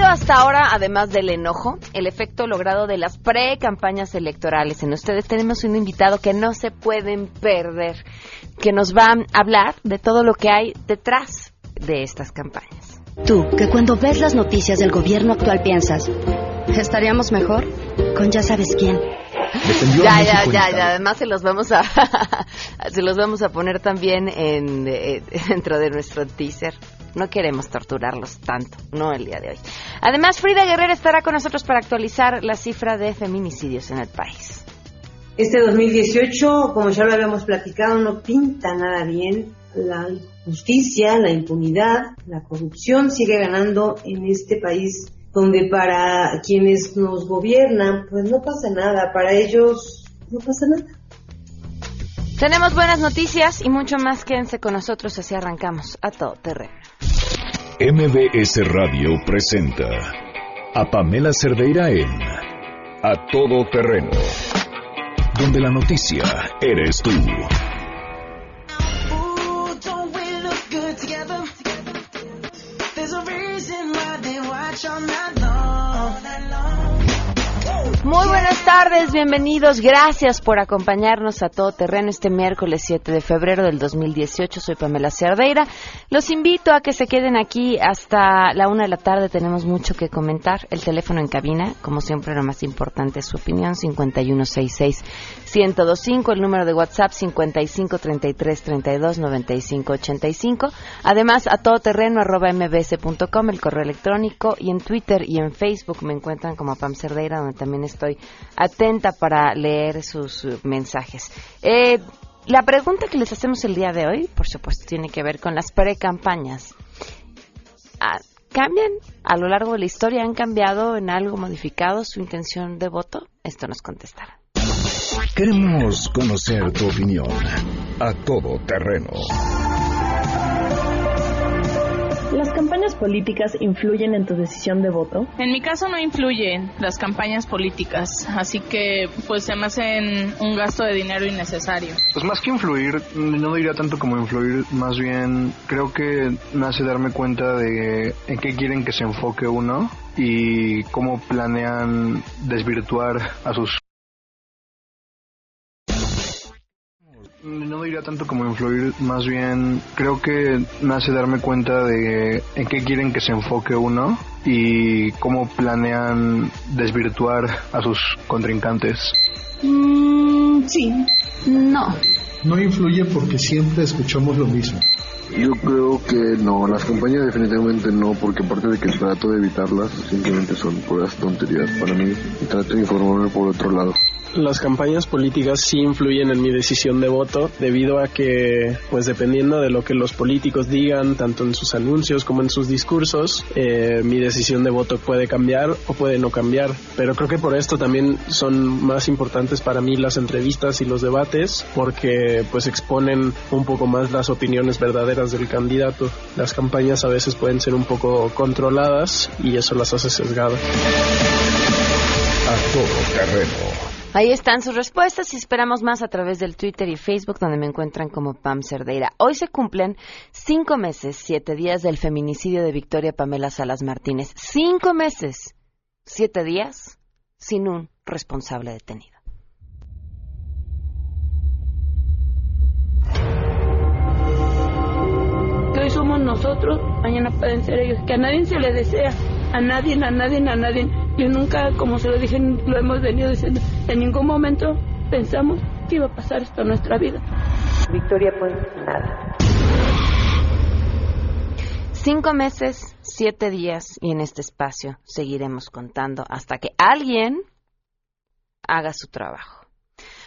sido hasta ahora, además del enojo, el efecto logrado de las pre-campañas electorales? En ustedes tenemos un invitado que no se pueden perder, que nos va a hablar de todo lo que hay detrás de estas campañas. Tú, que cuando ves las noticias del gobierno actual piensas, ¿estaríamos mejor? Con ya sabes quién. Ya, ya, ya, ya, además se los vamos a se los vamos a poner también en, eh, dentro de nuestro teaser. No queremos torturarlos tanto, no el día de hoy. Además, Frida Guerrero estará con nosotros para actualizar la cifra de feminicidios en el país. Este 2018, como ya lo habíamos platicado, no pinta nada bien. La justicia, la impunidad, la corrupción sigue ganando en este país donde para quienes nos gobiernan, pues no pasa nada, para ellos no pasa nada. Tenemos buenas noticias y mucho más. Quédense con nosotros así arrancamos a todo terreno. MBS Radio presenta a Pamela Cerdeira en A Todo Terreno, donde la noticia eres tú. Muy buenas tardes, bienvenidos. Gracias por acompañarnos a todo terreno este miércoles 7 de febrero del 2018. Soy Pamela Cerdeira. Los invito a que se queden aquí hasta la una de la tarde. Tenemos mucho que comentar. El teléfono en cabina, como siempre, lo más importante es su opinión: 5166-1025. El número de WhatsApp: 5533329585. Además, a todo terreno arroba el correo electrónico y en Twitter y en Facebook me encuentran como Pam Cerdeira, donde también está estoy atenta para leer sus mensajes. Eh, la pregunta que les hacemos el día de hoy, por supuesto, tiene que ver con las pre-campañas. Ah, ¿Cambian a lo largo de la historia? ¿Han cambiado en algo, modificado su intención de voto? Esto nos contestará. Queremos conocer tu opinión a todo terreno ¿Las campañas políticas influyen en tu decisión de voto? En mi caso no influyen las campañas políticas, así que pues se me hacen un gasto de dinero innecesario. Pues más que influir, no diría tanto como influir, más bien creo que me hace darme cuenta de en qué quieren que se enfoque uno y cómo planean desvirtuar a sus No diría tanto como influir, más bien creo que me hace darme cuenta de en qué quieren que se enfoque uno y cómo planean desvirtuar a sus contrincantes. Mm, sí, no. No influye porque siempre escuchamos lo mismo. Yo creo que no, las campañas definitivamente no, porque aparte de que trato de evitarlas, simplemente son puras tonterías para mí y trato de informarme por otro lado las campañas políticas sí influyen en mi decisión de voto debido a que, pues dependiendo de lo que los políticos digan, tanto en sus anuncios como en sus discursos, eh, mi decisión de voto puede cambiar o puede no cambiar. Pero creo que por esto también son más importantes para mí las entrevistas y los debates porque pues exponen un poco más las opiniones verdaderas del candidato. Las campañas a veces pueden ser un poco controladas y eso las hace sesgadas. A todo terreno Ahí están sus respuestas y esperamos más a través del Twitter y Facebook donde me encuentran como Pam Cerdeira. Hoy se cumplen cinco meses, siete días del feminicidio de Victoria Pamela Salas Martínez. Cinco meses, siete días sin un responsable detenido. Hoy somos nosotros, mañana pueden ser ellos, que a nadie se le desea, a nadie, a nadie, a nadie yo nunca, como se lo dije, lo hemos venido diciendo, en ningún momento pensamos que iba a pasar esto en nuestra vida. Victoria, pues nada. Cinco meses, siete días y en este espacio seguiremos contando hasta que alguien haga su trabajo.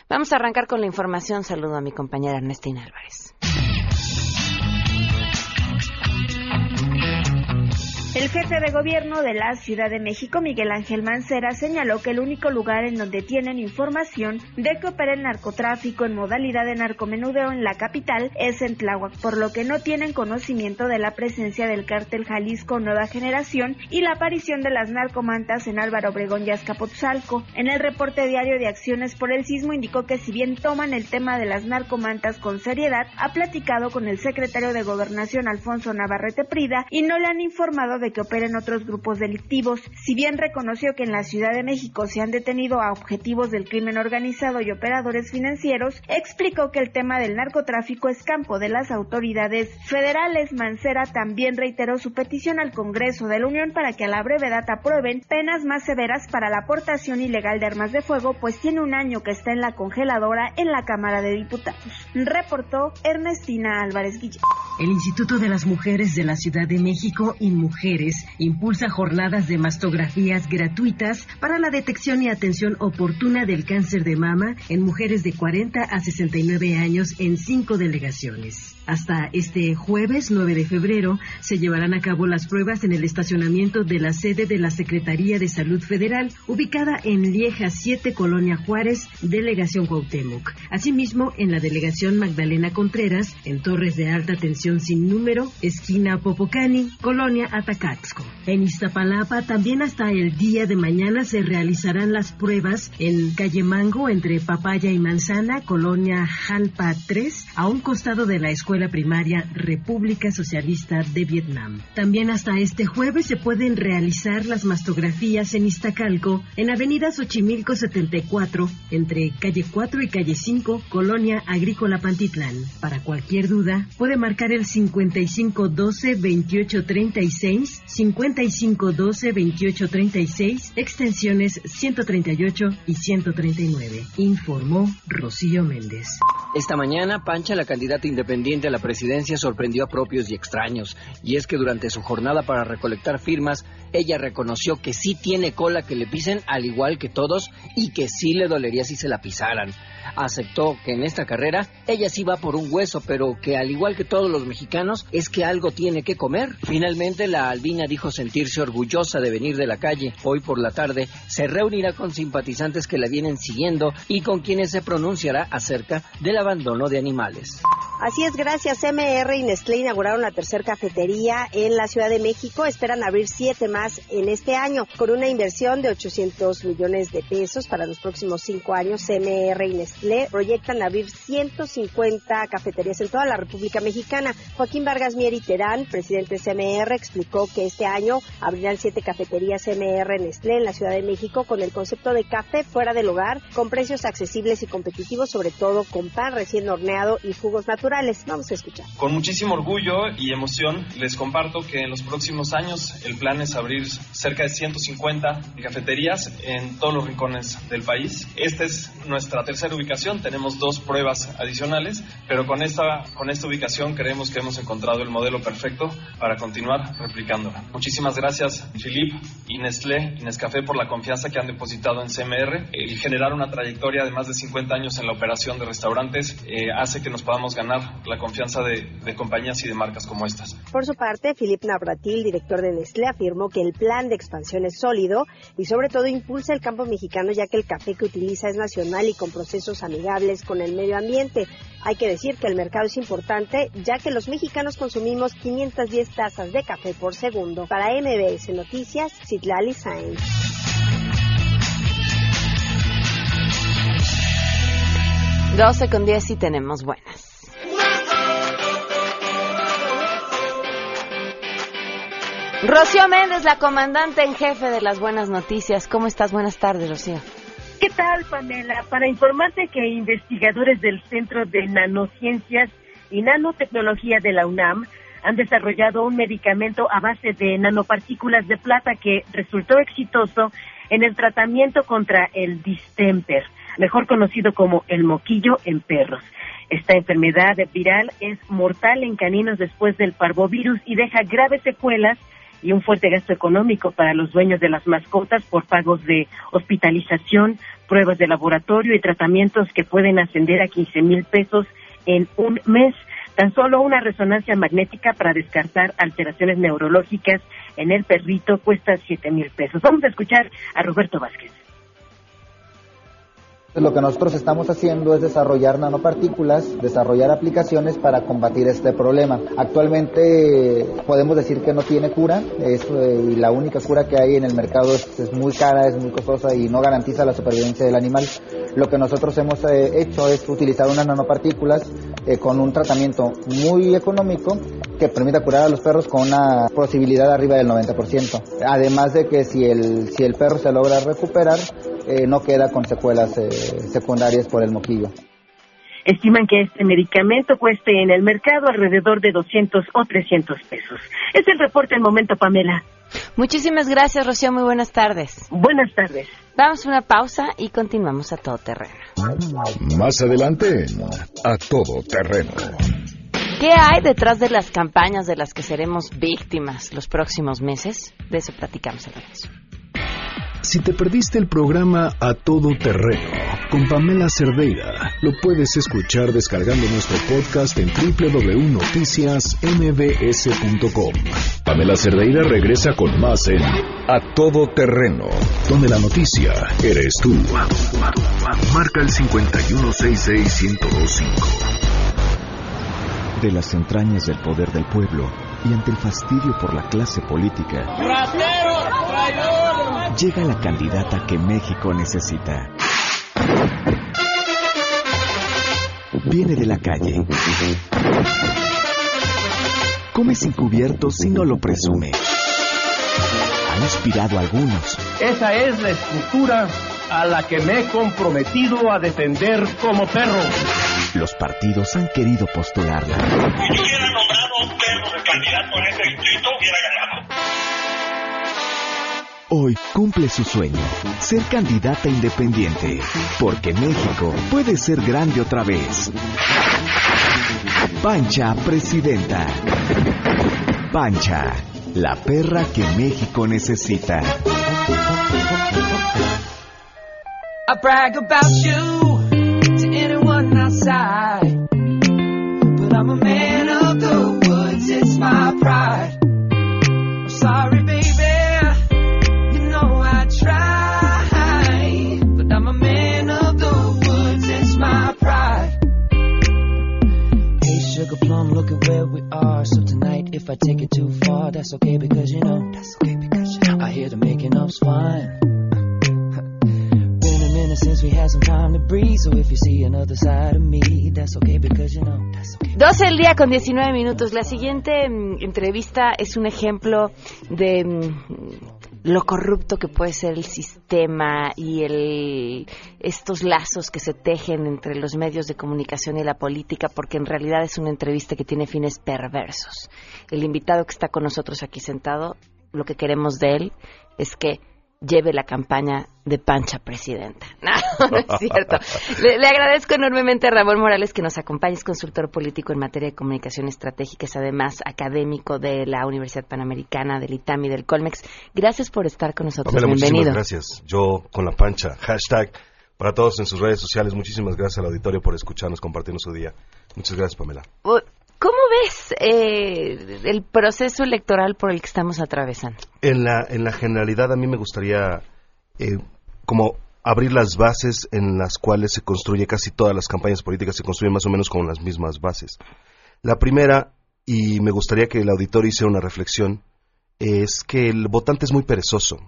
Vamos a arrancar con la información. Saludo a mi compañera Ernestina Álvarez. El jefe de gobierno de la Ciudad de México, Miguel Ángel Mancera, señaló que el único lugar en donde tienen información de que opera el narcotráfico en modalidad de narcomenudeo en la capital es en Tláhuac, por lo que no tienen conocimiento de la presencia del cártel Jalisco Nueva Generación y la aparición de las narcomantas en Álvaro Obregón y Azcapotzalco. En el reporte diario de acciones por el sismo indicó que si bien toman el tema de las narcomantas con seriedad, ha platicado con el secretario de Gobernación Alfonso Navarrete Prida y no le han informado de que operen otros grupos delictivos. Si bien reconoció que en la Ciudad de México se han detenido a objetivos del crimen organizado y operadores financieros, explicó que el tema del narcotráfico es campo de las autoridades federales. Mancera también reiteró su petición al Congreso de la Unión para que a la brevedad aprueben penas más severas para la aportación ilegal de armas de fuego, pues tiene un año que está en la congeladora en la Cámara de Diputados. Reportó Ernestina Álvarez Guillén. El Instituto de las Mujeres de la Ciudad de México y Mujeres impulsa jornadas de mastografías gratuitas para la detección y atención oportuna del cáncer de mama en mujeres de 40 a 69 años en cinco delegaciones. Hasta este jueves 9 de febrero se llevarán a cabo las pruebas en el estacionamiento de la sede de la Secretaría de Salud Federal, ubicada en Lieja 7, Colonia Juárez, Delegación Cuauhtémoc. Asimismo, en la Delegación Magdalena Contreras, en Torres de Alta Tensión sin número, esquina Popocani, Colonia Atacaxco. En Iztapalapa, también hasta el día de mañana se realizarán las pruebas en Calle Mango, entre Papaya y Manzana, Colonia Jalpa 3, a un costado de la escuela Primaria República Socialista de Vietnam. También hasta este jueves se pueden realizar las mastografías en Iztacalco, en Avenida Xochimilco 74, entre calle 4 y calle 5, Colonia Agrícola Pantitlán. Para cualquier duda, puede marcar el 5512-2836, 5512-2836, extensiones 138 y 139. Informó Rocío Méndez. Esta mañana, Pancha, la candidata independiente a la presidencia, sorprendió a propios y extraños. Y es que durante su jornada para recolectar firmas, ella reconoció que sí tiene cola que le pisen, al igual que todos, y que sí le dolería si se la pisaran aceptó que en esta carrera ella sí va por un hueso, pero que al igual que todos los mexicanos es que algo tiene que comer. Finalmente la albina dijo sentirse orgullosa de venir de la calle. Hoy por la tarde se reunirá con simpatizantes que la vienen siguiendo y con quienes se pronunciará acerca del abandono de animales. Así es, gracias. MR y Nestlé inauguraron la tercera cafetería en la Ciudad de México. Esperan abrir siete más en este año, con una inversión de 800 millones de pesos para los próximos cinco años. MR y Nestlé proyectan abrir 150 cafeterías en toda la República Mexicana. Joaquín Vargas Mieri Terán, presidente de CMR, explicó que este año abrirán siete cafeterías MR Nestlé en la Ciudad de México con el concepto de café fuera del hogar, con precios accesibles y competitivos, sobre todo con pan recién horneado y jugos naturales Vamos a escuchar. Con muchísimo orgullo y emoción les comparto que en los próximos años el plan es abrir cerca de 150 cafeterías en todos los rincones del país. Esta es nuestra tercera ubicación, tenemos dos pruebas adicionales, pero con esta, con esta ubicación creemos que hemos encontrado el modelo perfecto para continuar replicándola. Muchísimas gracias, Philip y Nestlé y Nescafé por la confianza que han depositado en CMR. El generar una trayectoria de más de 50 años en la operación de restaurantes eh, hace que nos podamos ganar la confianza de, de, compañías y de marcas como estas. Por su parte, Philip Navratil, director de Nestlé, afirmó que el plan de expansión es sólido y sobre todo impulsa el campo mexicano ya que el café que utiliza es nacional y con procesos amigables con el medio ambiente. Hay que decir que el mercado es importante ya que los mexicanos consumimos 510 tazas de café por segundo. Para MBS Noticias, Citlali Sainz. 12 con 10 y tenemos buenas. Rocío Méndez, la comandante en jefe de las buenas noticias. ¿Cómo estás? Buenas tardes, Rocío. ¿Qué tal, Pamela? Para informarte que investigadores del Centro de Nanociencias y Nanotecnología de la UNAM han desarrollado un medicamento a base de nanopartículas de plata que resultó exitoso en el tratamiento contra el distemper, mejor conocido como el moquillo en perros. Esta enfermedad viral es mortal en caninos después del parvovirus y deja graves secuelas y un fuerte gasto económico para los dueños de las mascotas por pagos de hospitalización, pruebas de laboratorio y tratamientos que pueden ascender a 15 mil pesos en un mes. Tan solo una resonancia magnética para descartar alteraciones neurológicas en el perrito cuesta 7 mil pesos. Vamos a escuchar a Roberto Vázquez. Lo que nosotros estamos haciendo es desarrollar nanopartículas, desarrollar aplicaciones para combatir este problema. Actualmente podemos decir que no tiene cura es, eh, y la única cura que hay en el mercado es, muy cara, es muy costosa y no garantiza la supervivencia del animal. Lo que nosotros hemos eh, hecho es utilizar unas nanopartículas eh, con un tratamiento muy económico que permita curar a los perros con una posibilidad arriba del 90%. Además de que si el, si el perro se logra recuperar, eh, no queda con secuelas eh, secundarias por el moquillo. Estiman que este medicamento cueste en el mercado alrededor de 200 o 300 pesos. Es el reporte del momento, Pamela. Muchísimas gracias, Rocío. Muy buenas tardes. Buenas tardes. Damos una pausa y continuamos a todo terreno. Más adelante, a todo terreno. ¿Qué hay detrás de las campañas de las que seremos víctimas los próximos meses? De eso platicamos al regreso. Si te perdiste el programa A Todo Terreno con Pamela Cerdeira, lo puedes escuchar descargando nuestro podcast en www.noticiasmbs.com. Pamela Cerdeira regresa con más en A Todo Terreno, donde la noticia eres tú. Marca el 5166125. De las entrañas del poder del pueblo y ante el fastidio por la clase política. Llega la candidata que México necesita. Viene de la calle. Come sin cubiertos si no lo presume. Ha inspirado a algunos. Esa es la estructura a la que me he comprometido a defender como perro. Los partidos han querido postularla. Si yo hubiera nombrado a un perro de candidato en ese distrito, hubiera ganado. Hoy cumple su sueño, ser candidata independiente, porque México puede ser grande otra vez. Pancha Presidenta. Pancha, la perra que México necesita. I brag about you to anyone outside. But I'm a man of the woods, it's my pride. I take it too far, that's okay because you know. That's okay because you know. I hear the making up's fine. Been a minute since we had some time to breathe. So if you see another side of me, that's okay because you know. That's okay. 12 el día con 19 minutos. La siguiente mm, entrevista es un ejemplo de mm, lo corrupto que puede ser el sistema y el, estos lazos que se tejen entre los medios de comunicación y la política, porque en realidad es una entrevista que tiene fines perversos. El invitado que está con nosotros aquí sentado, lo que queremos de él es que lleve la campaña de Pancha Presidenta. No, no es cierto. Le, le, agradezco enormemente a Ramón Morales que nos acompañe, es consultor político en materia de comunicación estratégica, es además académico de la Universidad Panamericana, del ITAM y del Colmex. Gracias por estar con nosotros. Pamela, Bienvenido. Muchísimas gracias. Yo con la Pancha, hashtag para todos en sus redes sociales. Muchísimas gracias al auditorio por escucharnos, compartirnos su día. Muchas gracias, Pamela. ¿Cómo ves eh, el proceso electoral por el que estamos atravesando? En la, en la generalidad, a mí me gustaría eh, como abrir las bases en las cuales se construye casi todas las campañas políticas, se construyen más o menos con las mismas bases. La primera, y me gustaría que el auditorio hiciera una reflexión, es que el votante es muy perezoso.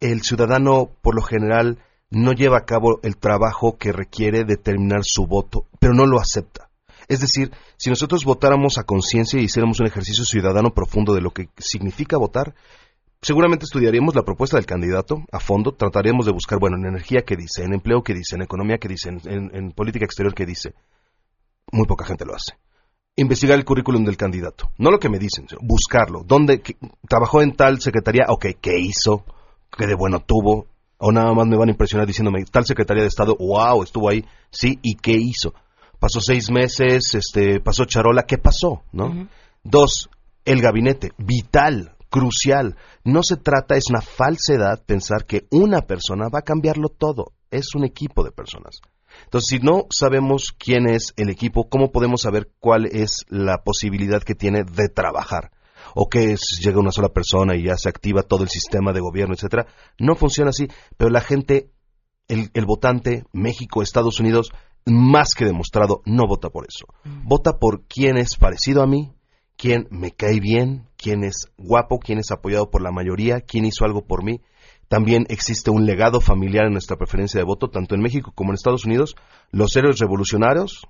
El ciudadano, por lo general, no lleva a cabo el trabajo que requiere determinar su voto, pero no lo acepta. Es decir, si nosotros votáramos a conciencia y hiciéramos un ejercicio ciudadano profundo de lo que significa votar, seguramente estudiaríamos la propuesta del candidato a fondo, trataríamos de buscar, bueno, en energía qué dice, en empleo qué dice, en economía qué dice, en, política exterior qué dice. Muy poca gente lo hace. Investigar el currículum del candidato. No lo que me dicen, buscarlo. ¿Dónde qué, trabajó en tal secretaría? Ok, ¿qué hizo? ¿Qué de bueno tuvo? O nada más me van a impresionar diciéndome, tal secretaría de Estado, wow, estuvo ahí. Sí, ¿y qué hizo? Pasó seis meses, este, pasó charola, ¿qué pasó? ¿no? Uh -huh. Dos, el gabinete, vital, crucial. No se trata, es una falsedad pensar que una persona va a cambiarlo todo. Es un equipo de personas. Entonces, si no sabemos quién es el equipo, ¿cómo podemos saber cuál es la posibilidad que tiene de trabajar? o que es, llega una sola persona y ya se activa todo el sistema de gobierno, etcétera. No funciona así, pero la gente, el, el votante, México, Estados Unidos, más que demostrado, no vota por eso. Mm. Vota por quién es parecido a mí, quién me cae bien, quién es guapo, quién es apoyado por la mayoría, quién hizo algo por mí. También existe un legado familiar en nuestra preferencia de voto, tanto en México como en Estados Unidos. Los héroes revolucionarios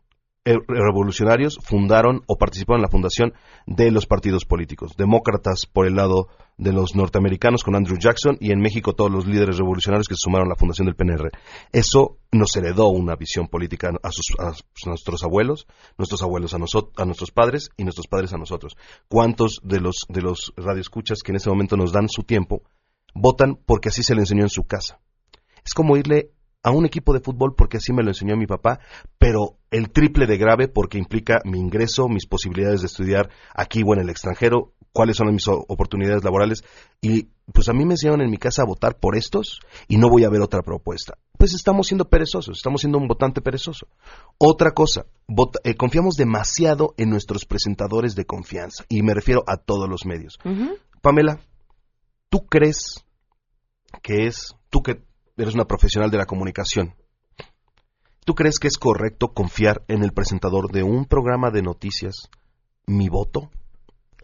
revolucionarios fundaron o participaron en la fundación de los partidos políticos. Demócratas por el lado de los norteamericanos con Andrew Jackson y en México todos los líderes revolucionarios que se sumaron a la fundación del PNR. Eso nos heredó una visión política a, sus- nuestros abuelos, nuestros abuelos a, nosot- a nuestros padres y nuestros padres a nosotros. ¿Cuántos de los, de los radioescuchas que en ese momento nos dan su tiempo votan porque así se le enseñó en su casa? Es como irle a un equipo de fútbol porque así me lo enseñó mi papá, pero el triple de grave porque implica mi ingreso, mis posibilidades de estudiar aquí o en el extranjero, cuáles son mis oportunidades laborales. Y pues a mí me enseñaron en mi casa a votar por estos y no voy a ver otra propuesta. Pues estamos siendo perezosos, estamos siendo un votante perezoso. Otra cosa, vota- eh, confiamos demasiado en nuestros presentadores de confianza y me refiero a todos los medios. Pamela, ¿tú crees que es, tú que eres una profesional de la comunicación, ¿tú crees que es correcto confiar en el presentador de un programa de noticias mi voto?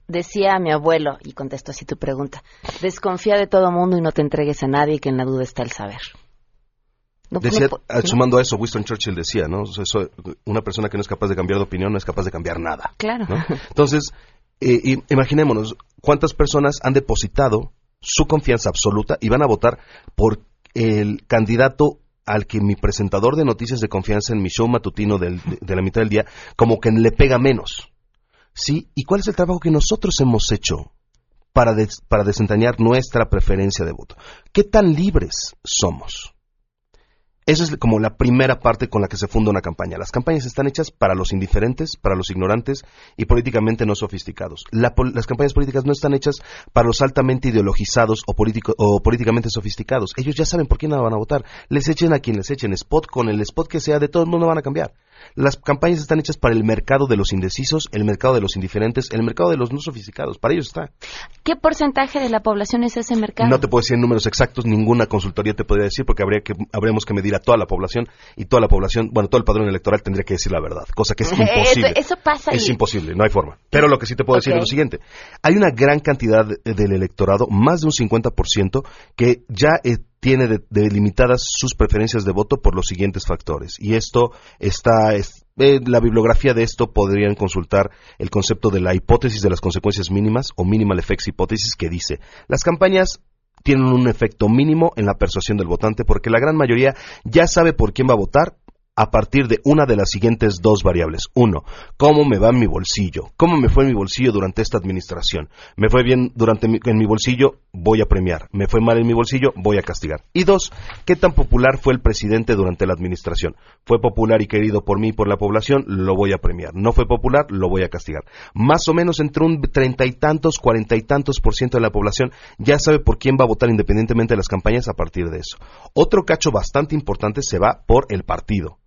Decía mi abuelo, y contesto así tu pregunta, desconfía de todo mundo y no te entregues a nadie, que en la duda está el saber. No, Decía, no ah, sumando a eso, Winston Churchill decía, ¿no? Eso, una persona que no es capaz de cambiar de opinión no es capaz de cambiar nada. Claro. ¿no? Entonces, eh, imaginémonos cuántas personas han depositado su confianza absoluta y van a votar por el candidato al que mi presentador de noticias de confianza en mi show matutino del- de, la mitad del día como que le pega menos. ¿Sí? ¿Y cuál es el trabajo que nosotros hemos hecho para, des- para desentrañar nuestra preferencia de voto? ¿Qué tan libres somos? Esa es como la primera parte con la que se funda una campaña. Las campañas están hechas para los indiferentes, para los ignorantes y políticamente no sofisticados. La pol- las campañas políticas no están hechas para los altamente ideologizados o, o políticamente sofisticados. Ellos ya saben por quién van a votar. Les echen a quien les echen spot con el spot que sea, de todo el mundo van a cambiar. Las campañas están hechas para el mercado de los indecisos, el mercado de los indiferentes, el mercado de los no sofisticados. Para ellos está. ¿Qué porcentaje de la población es ese mercado? No te puedo decir en números exactos, ninguna consultoría te podría decir porque habría que, habríamos que medir a toda la población y toda la población, bueno, todo el padrón electoral tendría que decir la verdad, cosa que es imposible. eso pasa Es y- imposible, no hay forma. Pero lo que sí te puedo decir es lo siguiente. Hay una gran cantidad de- del electorado, más de un 50%, que ya eh, tiene de- delimitadas sus preferencias de voto por los siguientes factores. Y esto está... es- eh, la bibliografía de esto podrían consultar el concepto de la hipótesis de las consecuencias mínimas o minimal effects hipótesis que dice las campañas tienen un efecto mínimo en la persuasión del votante porque la gran mayoría ya sabe por quién va a votar a partir de una de las siguientes dos variables. Uno, cómo me va en mi bolsillo, cómo me fue en mi bolsillo durante esta administración. Me fue bien durante mi, en mi bolsillo, voy a premiar. Me fue mal en mi bolsillo, voy a castigar. Y dos, qué tan popular fue el presidente durante la administración. Fue popular y querido por mí y por la población, lo voy a premiar. No fue popular, lo voy a castigar. Más o menos entre un treinta y tantos, cuarenta y tantos por ciento de la población ya sabe por quién va a votar independientemente de las campañas a partir de eso. Otro cacho bastante importante se va por el partido.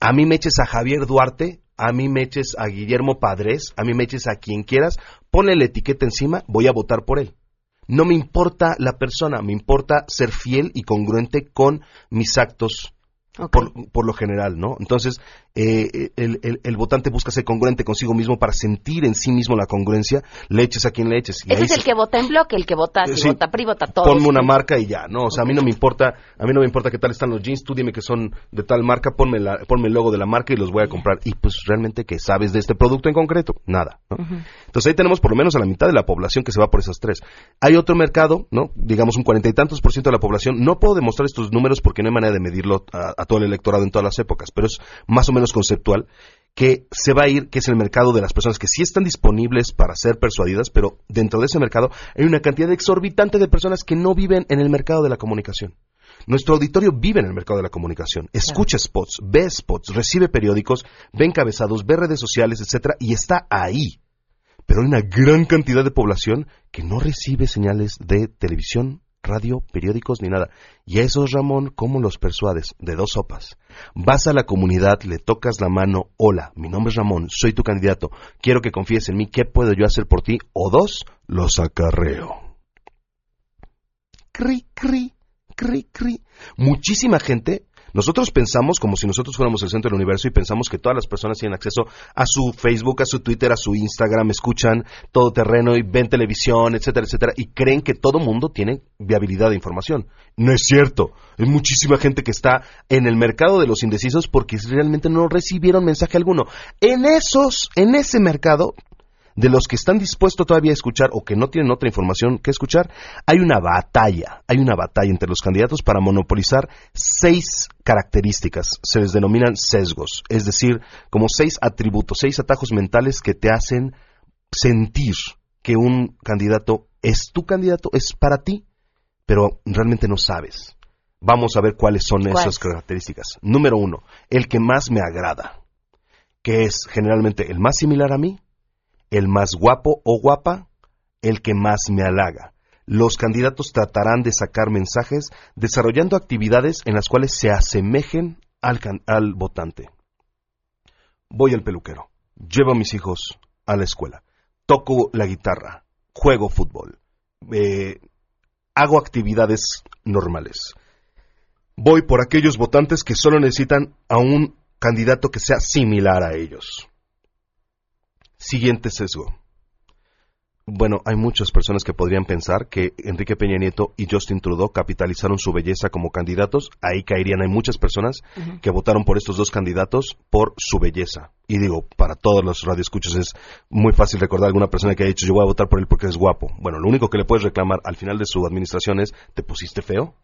A mí me eches a Javier Duarte, a mí me eches a Guillermo Padres, a mí me eches a quien quieras, ponle la etiqueta encima, voy a votar por él. No me importa la persona, me importa ser fiel y congruente con mis actos por, por lo general, ¿no? Entonces, eh, el, el- el votante busca ser congruente consigo mismo para sentir en sí mismo la congruencia, le eches a quien le eches. Ese es el se- que vota en bloque, el que vota, si Sí. vota PRI, vota todo. ponme una marca y ya, ¿no? O sea, a mí no me importa, a mí no me importa qué tal están los jeans, tú dime que son de tal marca, ponme, la, ponme el logo de la marca y los voy a comprar. Y pues realmente, ¿qué sabes de este producto en concreto? Nada, ¿no? Entonces ahí tenemos por lo menos a la mitad de la población que se va por esas tres. Hay otro mercado, ¿no? Digamos un cuarenta y tantos por ciento de la población. No puedo demostrar estos números porque no hay manera de medirlo a, a todo el electorado en todas las épocas, pero es más o menos conceptual que se va a ir, que es el mercado de las personas que sí están disponibles para ser persuadidas, pero dentro de ese mercado hay una cantidad exorbitante de personas que no viven en el mercado de la comunicación. Nuestro auditorio vive en el mercado de la comunicación, escucha spots, ve spots, recibe periódicos, ve encabezados, ve redes sociales, etcétera, y está ahí. Pero hay una gran cantidad de población que no recibe señales de televisión, radio, periódicos ni nada. Y a esos, Ramón, ¿cómo los persuades? De dos sopas. Vas a la comunidad, le tocas la mano, hola, mi nombre es Ramón, soy tu candidato, quiero que confíes en mí, ¿qué puedo yo hacer por ti? O dos, los acarreo. Cri, cri, cri, cri. Muchísima gente Nosotros pensamos como si nosotros fuéramos el centro del universo y pensamos que todas las personas tienen acceso a su Facebook, a su Twitter, a su Instagram, escuchan todo terreno y ven televisión, etcétera, etcétera, y creen que todo mundo tiene viabilidad de información. No es cierto. Hay muchísima gente que está en el mercado de los indecisos porque realmente no recibieron mensaje alguno. En esos, en ese mercado, de los que están dispuestos todavía a escuchar o que no tienen otra información que escuchar, hay una batalla, hay una batalla entre los candidatos para monopolizar seis características, se les denominan sesgos, es decir, como seis atributos, seis atajos mentales que te hacen sentir que un candidato es tu candidato, es para ti, pero realmente no sabes. Vamos a ver cuáles son esas características. Número uno, el que más me agrada, que es generalmente el más similar a mí, el más guapo o guapa, el que más me halaga. Los candidatos tratarán de sacar mensajes desarrollando actividades en las cuales se asemejen al, al votante. Voy al peluquero, llevo a mis hijos a la escuela, toco la guitarra, juego fútbol, eh, hago actividades normales. Voy por aquellos votantes que solo necesitan a un candidato que sea similar a ellos. Siguiente sesgo. Bueno, hay muchas personas que podrían pensar que Enrique Peña Nieto y Justin Trudeau capitalizaron su belleza como candidatos. Ahí caerían. Hay muchas personas que votaron por estos dos candidatos por su belleza. Y digo, para todos los radioescuchos es muy fácil recordar a alguna persona que ha dicho yo voy a votar por él porque es guapo. Bueno, lo único que le puedes reclamar al final de su administración es ¿te pusiste feo?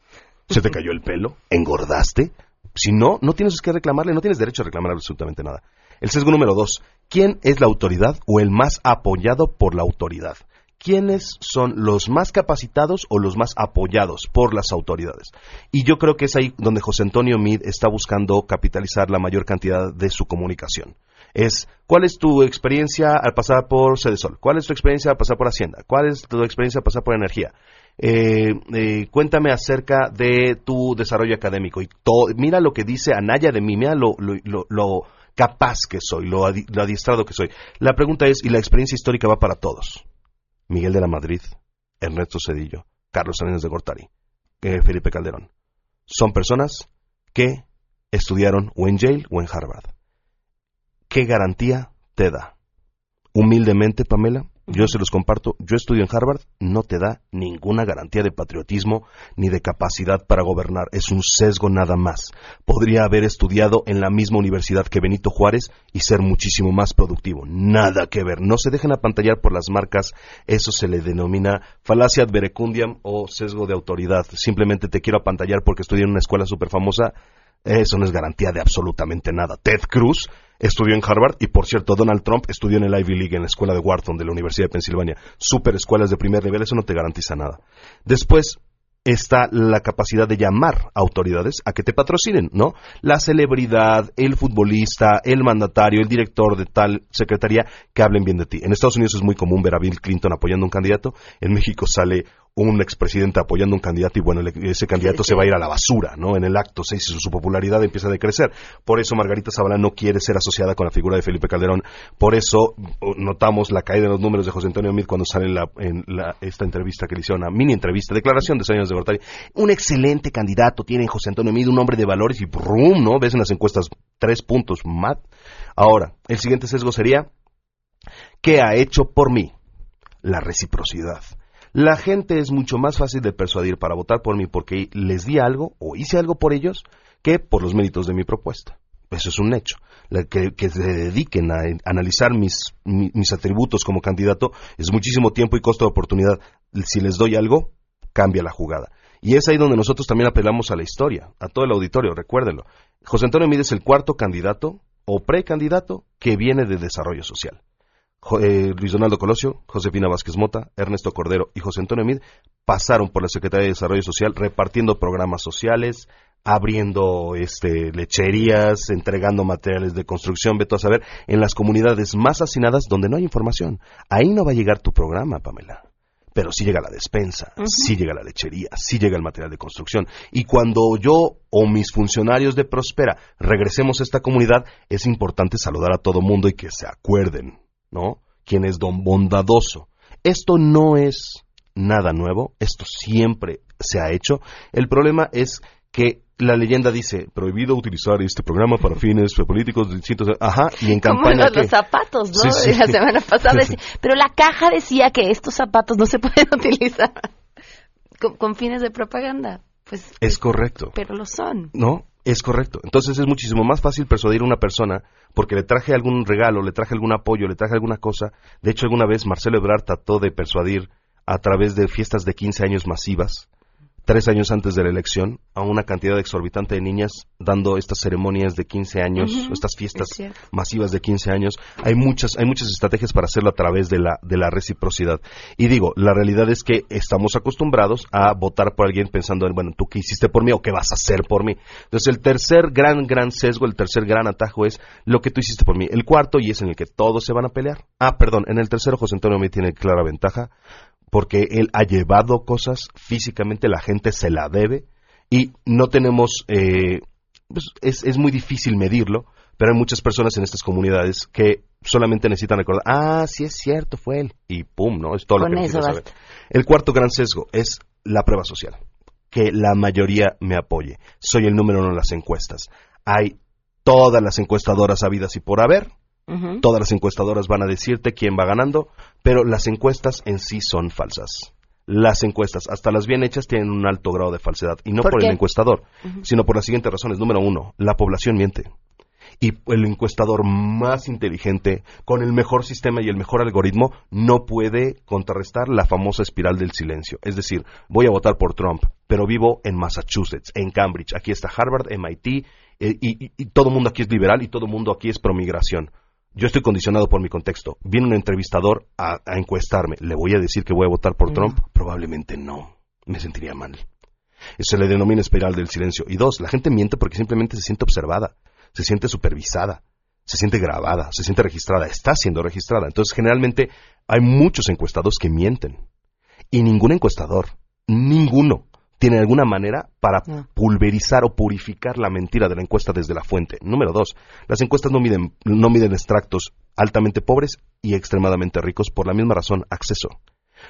¿Se te cayó el pelo? ¿Engordaste? Si no, no tienes que reclamarle, no tienes derecho a reclamar absolutamente nada. El sesgo número dos. ¿Quién es la autoridad o el más apoyado por la autoridad? ¿Quiénes son los más capacitados o los más apoyados por las autoridades? Y yo creo que es ahí donde José Antonio Mid está buscando capitalizar la mayor cantidad de su comunicación. Es, ¿cuál es tu experiencia al pasar por Cedesol? ¿Cuál es tu experiencia al pasar por Hacienda? ¿Cuál es tu experiencia al pasar por Energía? Eh, eh, cuéntame acerca de tu desarrollo académico. Y mira lo que dice Anaya de mí, mira lo, lo, lo- lo capaz que soy, lo, adi- lo adiestrado que soy. La pregunta es, ¿y la experiencia histórica va para todos? Miguel de la Madrid, Ernesto Cedillo, Carlos Salinas de Gortari, eh, Felipe Calderón. Son personas que estudiaron o en Yale o en Harvard. ¿Qué garantía te da? Humildemente, Pamela, yo se los comparto, yo estudio en Harvard, no te da ninguna garantía de patriotismo ni de capacidad para gobernar, es un sesgo nada más. Podría haber estudiado en la misma universidad que Benito Juárez y ser muchísimo más productivo, nada que ver, no se dejen apantallar por las marcas, eso se le denomina falacia ad verecundiam o sesgo de autoridad, simplemente te quiero apantallar porque estudié en una escuela súper famosa, eso no es garantía de absolutamente nada. Ted Cruz estudió en Harvard y, por cierto, Donald Trump estudió en el Ivy League, en la escuela de Wharton de la Universidad de Pensilvania. Super escuelas de primer nivel, eso no te garantiza nada. Después está la capacidad de llamar a autoridades a que te patrocinen, ¿no? La celebridad, el futbolista, el mandatario, el director de tal secretaría que hablen bien de ti. En Estados Unidos es muy común ver a Bill Clinton apoyando a un candidato. En México sale un expresidente apoyando a un candidato y bueno, ese candidato se va a ir a la basura, ¿no? En el acto, se dice, su, su popularidad empieza a decrecer. Por eso Margarita Zavala no quiere ser asociada con la figura de Felipe Calderón. Por eso notamos la caída de los números de José Antonio Mid cuando sale en, en esta entrevista que le hicieron, una mini entrevista, declaración de años de Gortari. Un excelente candidato tiene José Antonio Mid, un hombre de valores y brum, ¿no? Ves en las encuestas tres puntos, mat. Ahora, el siguiente sesgo sería, ¿qué ha hecho por mí? La reciprocidad. La gente es mucho más fácil de persuadir para votar por mí porque les di algo o hice algo por ellos que por los méritos de mi propuesta. Eso es un hecho. Que, que se dediquen a analizar mis, mi- mis atributos como candidato es muchísimo tiempo y costo de oportunidad. Si les doy algo, cambia la jugada. Y es ahí donde nosotros también apelamos a la historia, a todo el auditorio, recuérdenlo. José Antonio Mide es el cuarto candidato o precandidato que viene de desarrollo social. Eh, Luis Donaldo Colosio, Josefina Vázquez Mota, Ernesto Cordero y José Antonio Mid pasaron por la Secretaría de Desarrollo Social repartiendo programas sociales, abriendo este, lecherías, entregando materiales de construcción, vete a saber, en las comunidades más hacinadas donde no hay información. Ahí no va a llegar tu programa, Pamela. Pero sí llega la despensa, sí llega la lechería, sí llega el material de construcción. Y cuando yo o mis funcionarios de Prospera regresemos a esta comunidad, es importante saludar a todo mundo y que se acuerden, ¿no? Quién es don bondadoso. Esto no es nada nuevo, esto siempre se ha hecho. El problema es que la leyenda dice, prohibido utilizar este programa para fines políticos distintos. Ajá, y en Como campaña... ¿qué? los zapatos, ¿no? Sí, sí. La semana pasada. decía- Pero la caja decía que estos zapatos no se pueden utilizar con, con fines de propaganda. Pues, Es correcto. pero lo son. No, es correcto. Entonces es muchísimo más fácil persuadir a una persona porque le traje algún regalo, le traje algún apoyo, le traje alguna cosa. De hecho, alguna vez Marcelo Ebrard trató de persuadir a través de fiestas de 15 años masivas, tres años antes de la elección, a una cantidad exorbitante de niñas dando estas ceremonias de 15 años, estas fiestas masivas de 15 años. Hay muchas, hay muchas estrategias para hacerlo a través de la, de la reciprocidad. Y digo, la realidad es que estamos acostumbrados a votar por alguien pensando en, bueno, ¿tú qué hiciste por mí o qué vas a hacer por mí? Entonces, el tercer gran, gran sesgo, el tercer gran atajo es lo que tú hiciste por mí. El cuarto, y es en el que todos se van a pelear. Ah, perdón, en el tercero José Antonio me tiene clara ventaja porque él ha llevado cosas físicamente, la gente se la debe y no tenemos, eh, pues, es, es muy difícil medirlo, pero hay muchas personas en estas comunidades que solamente necesitan recordar, ah, sí es cierto, fue él, y pum, ¿no? Es todo Con lo que eso saber. El cuarto gran sesgo es la prueba social, que la mayoría me apoye. Soy el número uno en las encuestas. Hay todas las encuestadoras habidas y por haber, Todas las encuestadoras van a decirte quién va ganando, pero las encuestas en sí son falsas. Las encuestas, hasta las bien hechas, tienen un alto grado de falsedad. Y no ¿Por el encuestador, sino por las siguientes razones. Número uno, la población miente. Y el encuestador más inteligente, con el mejor sistema y el mejor algoritmo, no puede contrarrestar la famosa espiral del silencio. Es decir, voy a votar por Trump, pero vivo en Massachusetts, en Cambridge. Aquí está Harvard, MIT, eh, y, y- y todo el mundo aquí es liberal y todo el mundo aquí es promigración. Yo estoy condicionado por mi contexto. Viene un entrevistador a, a encuestarme. ¿Le voy a decir que voy a votar por Trump? Probablemente no. Me sentiría mal. Se le denomina espiral del silencio. Y dos, la gente miente porque simplemente se siente observada, se siente supervisada, se siente grabada, se siente registrada, está siendo registrada. Entonces, generalmente hay muchos encuestados que mienten. Y ningún encuestador, ninguno, tiene alguna manera para pulverizar o purificar la mentira de la encuesta desde la fuente. Número dos, las encuestas no miden, no miden extractos altamente pobres y extremadamente ricos por la misma razón, acceso.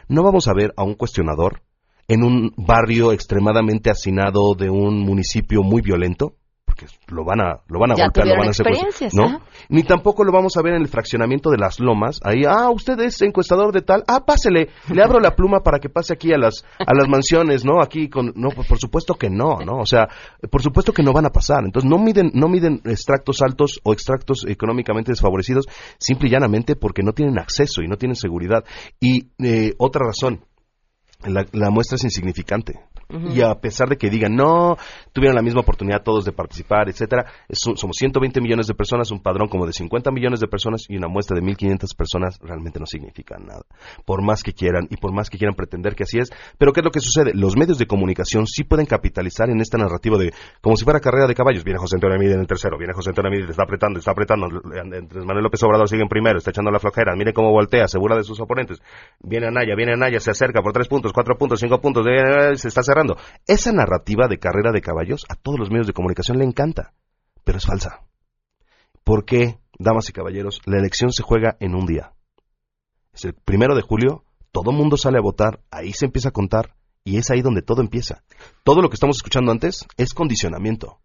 No vamos a ver a un cuestionador en un barrio extremadamente hacinado de un municipio muy violento, porque lo van a, lo van a Ya golpear, lo van a secuestrar, ¿no? ajá. Ni tampoco lo vamos a ver en el fraccionamiento de las lomas. Ahí, ah, usted es encuestador de tal. Ah, pásele. Le abro la pluma para que pase aquí a las, a las mansiones, ¿no? Aquí con, no, pues, por supuesto que no, ¿no? O sea, por supuesto que no van a pasar. Entonces, no miden, no miden extractos altos o extractos económicamente desfavorecidos, simple y llanamente porque no tienen acceso y no tienen seguridad. Y eh, otra razón, la, la muestra es insignificante. Y a pesar de que digan, no, tuvieron la misma oportunidad todos de participar, etcétera, somos 120 millones de personas, un padrón como de 50 millones de personas y una muestra de 1.500 personas realmente no significa nada. Por más que quieran y por más que quieran pretender que así es. Pero ¿qué es lo que sucede? Los medios de comunicación sí pueden capitalizar en esta narrativa de, como si fuera carrera de caballos. Viene José Antonio Amid en el tercero, viene José Antonio Amid, está apretando, está apretando. Andrés Manuel López Obrador sigue en primero, está echando la flojera. Mire cómo voltea, se de sus oponentes. Viene Anaya, viene Anaya, se acerca por tres puntos, cuatro puntos, cinco puntos, eh, se está cerrando. Esa narrativa de carrera de caballos a todos los medios de comunicación le encanta, pero es falsa. ¿Por qué, damas y caballeros, la elección se juega en un día? Es el primero de julio, todo mundo sale a votar, ahí se empieza a contar y es ahí donde todo empieza. Todo lo que estamos escuchando antes es condicionamiento.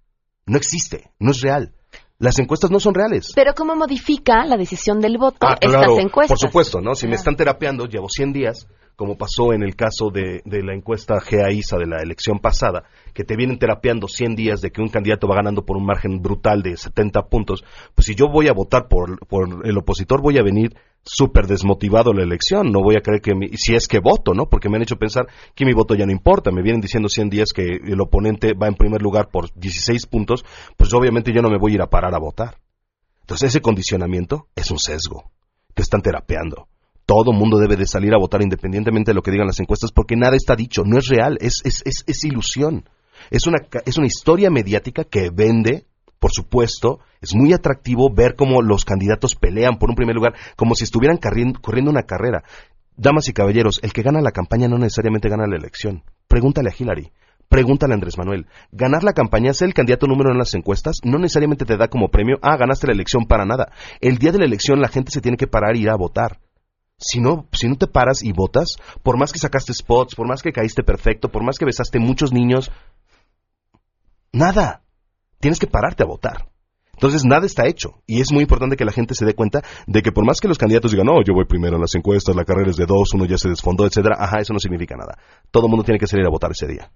No existe, no es real. Las encuestas no son reales. Pero ¿cómo modifica la decisión del voto Ah, claro, estas encuestas? por supuesto, ¿no? Si me están terapeando, llevo 100 días, como pasó en el caso de, la encuesta GAISA de la elección pasada, que te vienen terapeando 100 días de que un candidato va ganando por un margen brutal de 70 puntos, pues si yo voy a votar por, por el opositor, voy a venir súper desmotivado a la elección, no voy a creer que, mi- si es que voto, ¿no? Porque me han hecho pensar que mi voto ya no importa, me vienen diciendo 100 días que el oponente va en primer lugar por 16 puntos, pues obviamente yo no me voy a ir a parar a votar. Entonces ese condicionamiento es un sesgo. Te están terapeando. Todo mundo debe de salir a votar independientemente de lo que digan las encuestas porque nada está dicho, no es real, es, es, es, es ilusión. Es una, es una historia mediática que vende, por supuesto, es muy atractivo ver cómo los candidatos pelean por un primer lugar, como si estuvieran corriendo una carrera. Damas y caballeros, el que gana la campaña no necesariamente gana la elección. Pregúntale a Hillary. Pregúntale a Andrés Manuel. Ganar la campaña, ser el candidato número en las encuestas, no necesariamente te da como premio, ah, ganaste la elección para nada. El día de la elección la gente se tiene que parar e ir a votar. Si no, si no te paras y votas, por más que sacaste spots, por más que caíste perfecto, por más que besaste muchos niños, Nada. Tienes que pararte a votar. Entonces, nada está hecho. Y es muy importante que la gente se dé cuenta de que por más que los candidatos digan, no, yo voy primero en las encuestas, la carrera es de dos, uno ya se desfondó, etcétera, ajá, eso no significa nada. Todo el mundo tiene que salir a votar ese día.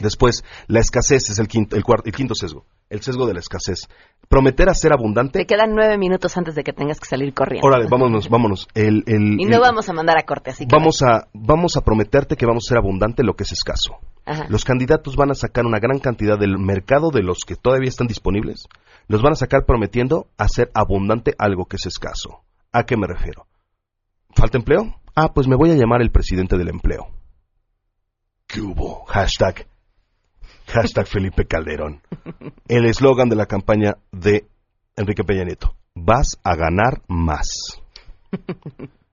Después, la escasez es el quinto, el cuarto, el quinto sesgo. El sesgo de la escasez. Prometer a ser abundante. Te quedan nueve minutos antes de que tengas que salir corriendo. Órale, vámonos, vámonos. El, el, y no el- vamos a mandar a corte, así que... vamos a, vamos a prometerte que vamos a ser abundante lo que es escaso. Ajá. Los candidatos van a sacar una gran cantidad del mercado de los que todavía están disponibles. Los van a sacar prometiendo hacer abundante algo que es escaso. ¿A qué me refiero? ¿Falta empleo? Ah, pues me voy a llamar el presidente del empleo. ¿Qué hubo? Hashtag. Hashtag Felipe Calderón. El eslogan de la campaña de Enrique Peña Nieto. Vas a ganar más.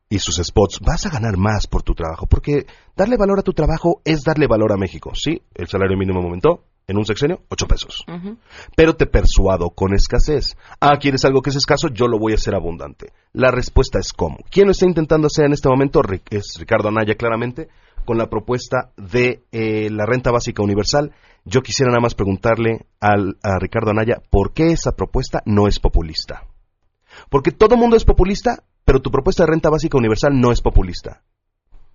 Y sus spots, vas a ganar más por tu trabajo, porque darle valor a tu trabajo es darle valor a México. Sí, el salario mínimo aumentó en un sexenio, ocho pesos. Pero te persuado con escasez. Ah, ¿quieres algo que es escaso? Yo lo voy a hacer abundante. La respuesta es cómo. ¿Quién lo está intentando hacer en este momento? Es Ricardo Anaya, claramente, con la propuesta de eh, la renta básica universal. Yo quisiera nada más preguntarle al, a Ricardo Anaya por qué esa propuesta no es populista. Porque todo mundo es populista, pero tu propuesta de renta básica universal no es populista.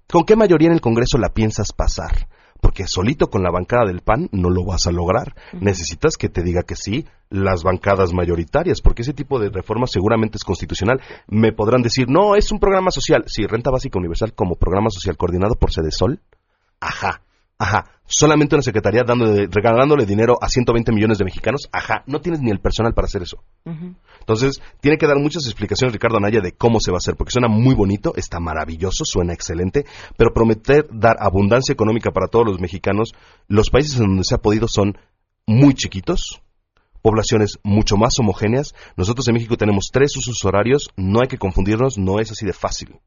¿Con qué mayoría en el Congreso la piensas pasar? Porque solito con la bancada del PAN no lo vas a lograr. Necesitas que te diga que sí las bancadas mayoritarias, porque ese tipo de reforma seguramente es constitucional. Me podrán decir, no, es un programa social. Sí, renta básica universal como programa social coordinado por Sol. Ajá, ajá. Solamente una secretaría regalándole dinero a 120 millones de mexicanos. Ajá, no tienes ni el personal para hacer eso. Entonces, tiene que dar muchas explicaciones Ricardo Anaya de cómo se va a hacer, porque suena muy bonito, está maravilloso, suena excelente, pero prometer dar abundancia económica para todos los mexicanos, los países en donde se ha podido son muy chiquitos, poblaciones mucho más homogéneas. Nosotros en México tenemos tres usos horarios, no hay que confundirnos, no es así de fácil.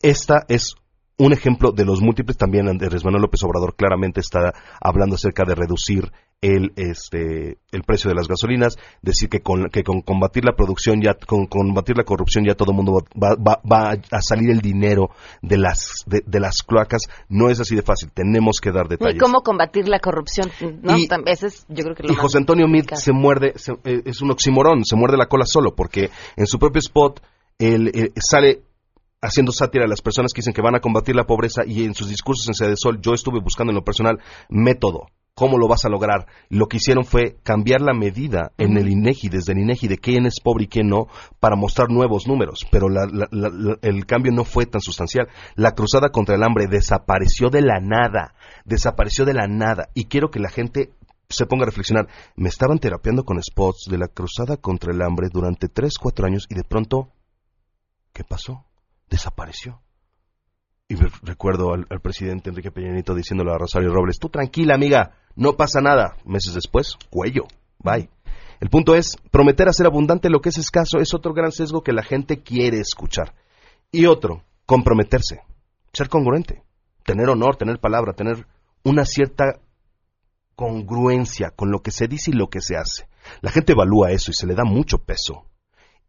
Esta es un ejemplo de los múltiples. También Andrés Manuel López Obrador claramente está hablando acerca de reducir el, este, el precio de las gasolinas, decir que con, que con combatir la producción, ya con combatir la corrupción, ya todo el mundo va, va, va a salir el dinero de las, de, de las cloacas. No es así de fácil, tenemos que dar ¿Y detalles. cómo combatir la corrupción? ¿no? Y- Tam- Ese es, yo creo que lo Y José Antonio Meade se muerde, se- eh, es un oximorón, se muerde la cola solo, porque en su propio spot él eh, sale haciendo sátira a las personas que dicen que van a combatir la pobreza y en sus discursos en Sede Sol yo estuve buscando en lo personal método. ¿Cómo lo vas a lograr? Lo que hicieron fue cambiar la medida en el INEGI, desde el INEGI, de quién es pobre y quién no, para mostrar nuevos números. Pero la- la- la- la- el cambio no fue tan sustancial. La cruzada contra el hambre desapareció de la nada. Desapareció de la nada. Y quiero que la gente se ponga a reflexionar. Me estaban terapiando con spots de la cruzada contra el hambre durante 3, 4 años y de pronto, ¿qué pasó? Desapareció. Y recuerdo al, presidente Enrique Peña Nieto diciéndole a Rosario Robles, tú tranquila amiga, no pasa nada. Meses después, cuello, bye. El punto es, prometer hacer abundante lo que es escaso es otro gran sesgo que la gente quiere escuchar. Y otro, comprometerse, ser congruente, tener honor, tener palabra, tener una cierta congruencia con lo que se dice y lo que se hace. La gente evalúa eso y se le da mucho peso.